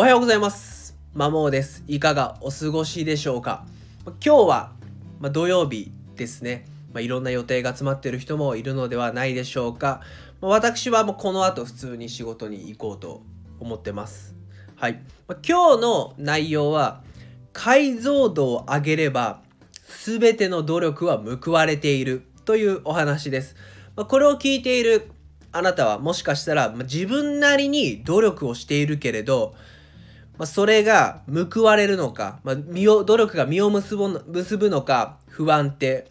おはようございます。まもです。いかがお過ごしでしょうか？今日は、まあ、土曜日ですね。まあ、いろんな予定が詰まっている人もいるのではないでしょうか。まあ、私はもうこの後普通に仕事に行こうと思ってます。はい。ま、今日の内容は、解像度を上げれば全ての努力は報われているというお話です。ま、これを聞いているあなたはもしかしたら、ま、自分なりに努力をしているけれど、まあ、それが報われるのか、まあ、身を努力が実を結ぶ結ぶのか不安って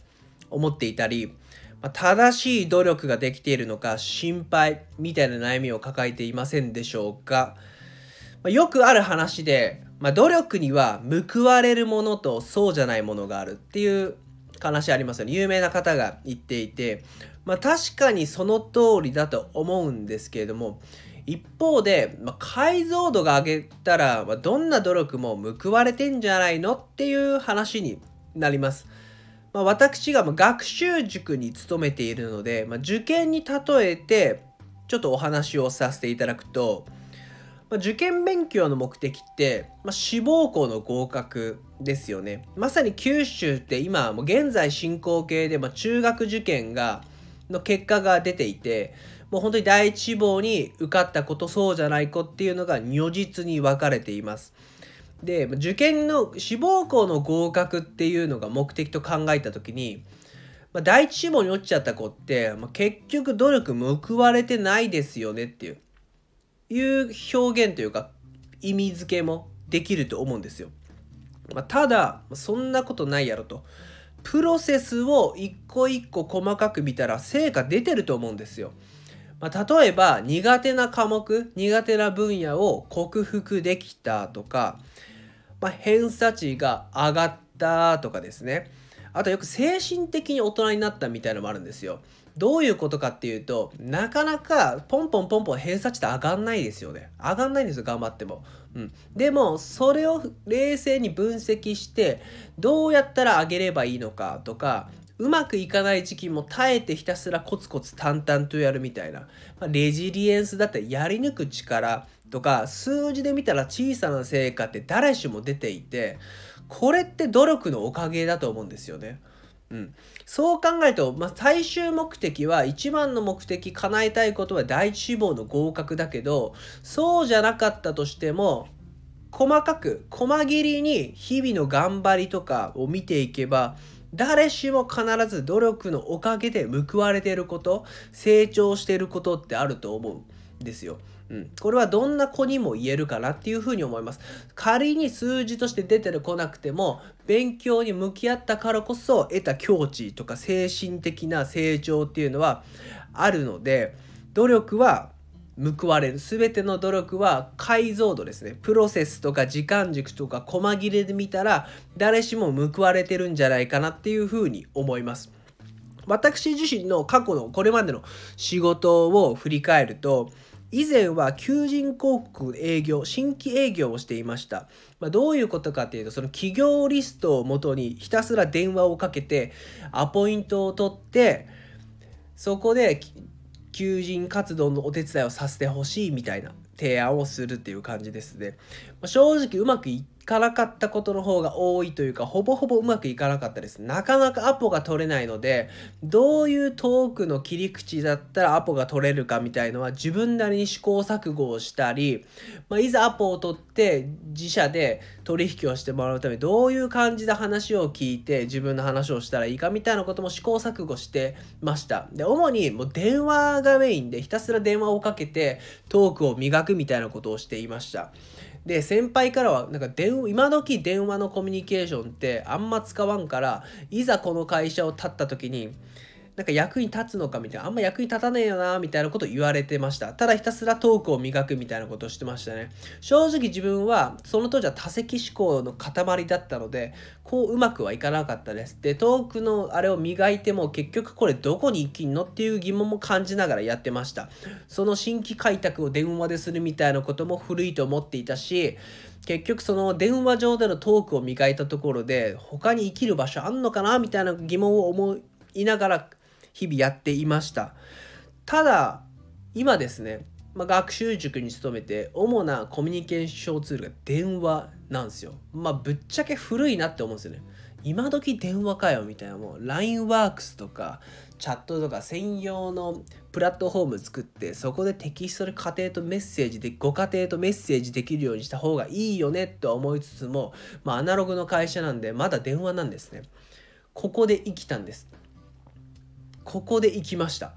思っていたり、まあ、正しい努力ができているのか心配みたいな悩みを抱えていませんでしょうか、まあ、よくある話で、まあ、努力には報われるものとそうじゃないものがあるっていう話ありますよね。有名な方が言っていてまあ確かにその通りだと思うんですけれども一方で、まあ、解像度が上げたら、まあ、どんな努力も報われてんじゃないのっていう話になります。まあ、私が学習塾に勤めているので、まあ、受験に例えてちょっとお話をさせていただくと、まあ、受験勉強の目的って、まあ、志望校の合格ですよね。まさに九州って今もう現在進行形で、まあ、中学受験がの結果が出ていてもう本当に第一志望に受かったことそうじゃない子っていうのが如実に分かれています。で受験の志望校の合格っていうのが目的と考えた時に、まあ、第一志望に落ちちゃった子って、まあ、結局努力報われてないですよねっていういう表現というか意味付けもできると思うんですよ。まあ、ただそんなことないやろと。プロセスを一個一個細かく見たら成果出てると思うんですよ。まあ、例えば苦手な科目苦手な分野を克服できたとか、まあ、偏差値が上がったとかですねあとよく精神的に大人になったみたいのもあるんですよ。どういうことかっていうとなかなかポンポンポンポン偏差値って上がんないですよね。上がんないんですよ頑張っても、うん、でもそれを冷静に分析してどうやったら上げればいいのかとかうまくいかない時期も耐えてひたすらコツコツ淡々とやるみたいな、まあ、レジリエンスだったりやり抜く力とか数字で見たら小さな成果って誰しも出ていてこれって努力のおかげだと思うんですよね。うん、そう考えると、まあ、最終目的は一番の目的叶えたいことは第一志望の合格だけどそうじゃなかったとしても細かく細切りに日々の頑張りとかを見ていけば誰しも必ず努力のおかげで報われていること成長していることってあると思うんですよ。うん、これはどんな子にも言えるかなっていうふうに思います。仮に数字として出てこなくても勉強に向き合ったからこそ得た境地とか精神的な成長っていうのはあるので努力は報われる。全ての努力は解像度ですね。プロセスとか時間軸とか細切れで見たら誰しも報われてるんじゃないかなっていうふうに思います。私自身の過去のこれまでの仕事を振り返ると以前は求人広告営業新規営業をしていました、まあ、どういうことかというとその企業リストをもとにひたすら電話をかけてアポイントを取ってそこで求人活動のお手伝いをさせてほしいみたいな提案をするっていう感じですね。まあ、正直うまくいかなかったことの方が多いというかほぼほぼうまくいかなかったです。なかなかアポが取れないのでどういうトークの切り口だったらアポが取れるかみたいのは自分なりに試行錯誤をしたり、まあ、いざアポを取って自社で取引をしてもらうためにどういう感じで話を聞いて自分の話をしたらいいかみたいなことも試行錯誤してました。で主にもう電話がメインでひたすら電話をかけてトークを磨くみたいなことをしていました。で先輩からはなんか電今時電話のコミュニケーションってあんま使わんからいざこの会社を立った時になんか役に立つのかみたいなあんま役に立たねえよなみたいなこと言われてました。ただひたすらトークを磨くみたいなことをしてましたね。正直自分はその当時は多席思考の塊だったのでこううまくはいかなかったです。でトークのあれを磨いても結局これどこに生きんのっていう疑問も感じながらやってました。その新規開拓を電話でするみたいなことも古いと思っていたし結局その電話上でのトークを磨いたところで他に生きる場所あんのかなみたいな疑問を思いながら日々やっていましたただ今ですねまあ、学習塾に勤めて主なコミュニケーションツールが電話なんですよ。まあぶっちゃけ古いなって思うんですよね。今時電話かよみたいなもう LINEWORKS とかチャットとか専用のプラットフォーム作ってそこでテキストで家庭とメッセージでご家庭とメッセージできるようにした方がいいよねと思いつつも、まあ、アナログの会社なんでまだ電話なんですね。ここで生きたんです。ここで生きました。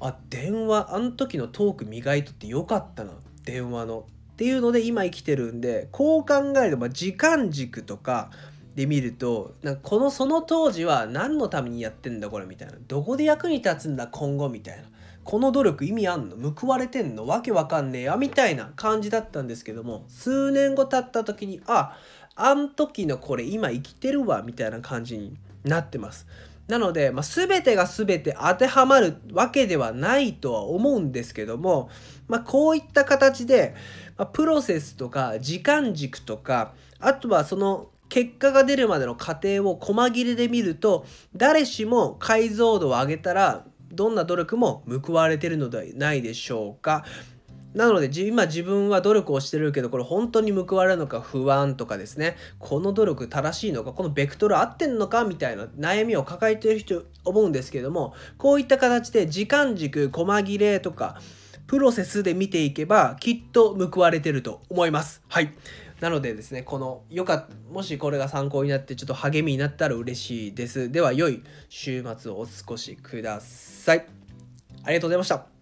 あ電話あの時のトーク磨いとってよかったな。電話の。っていうので今生きてるんでこう考えれば時間軸とかで見るとなんかこのその当時は何のためにやってんだこれみたいな。どこで役に立つんだ今後みたいな。この努力意味あんの？報われてんの？わけわかんねえや。みたいな感じだったんですけども数年後経った時にああん時のこれ今生きてるわみたいな感じになってます。なので、まあ、全てが全て当てはまるわけではないとは思うんですけども、まあ、こういった形で、まあ、プロセスとか時間軸とかあとはその結果が出るまでの過程を細切れで見ると誰しも解像度を上げたらどんな努力も報われてるのではないでしょうか。なので今自分は努力をしてるけどこれ本当に報われるのか不安とかですねこの努力正しいのかこのベクトル合ってんのかみたいな悩みを抱えてる人思うんですけどもこういった形で時間軸細切れとかプロセスで見ていけばきっと報われてると思います。はい。なのでですね、この、よかっもしこれが参考になってちょっと励みになったら嬉しいです。では、良い週末をお過ごしください。ありがとうございました。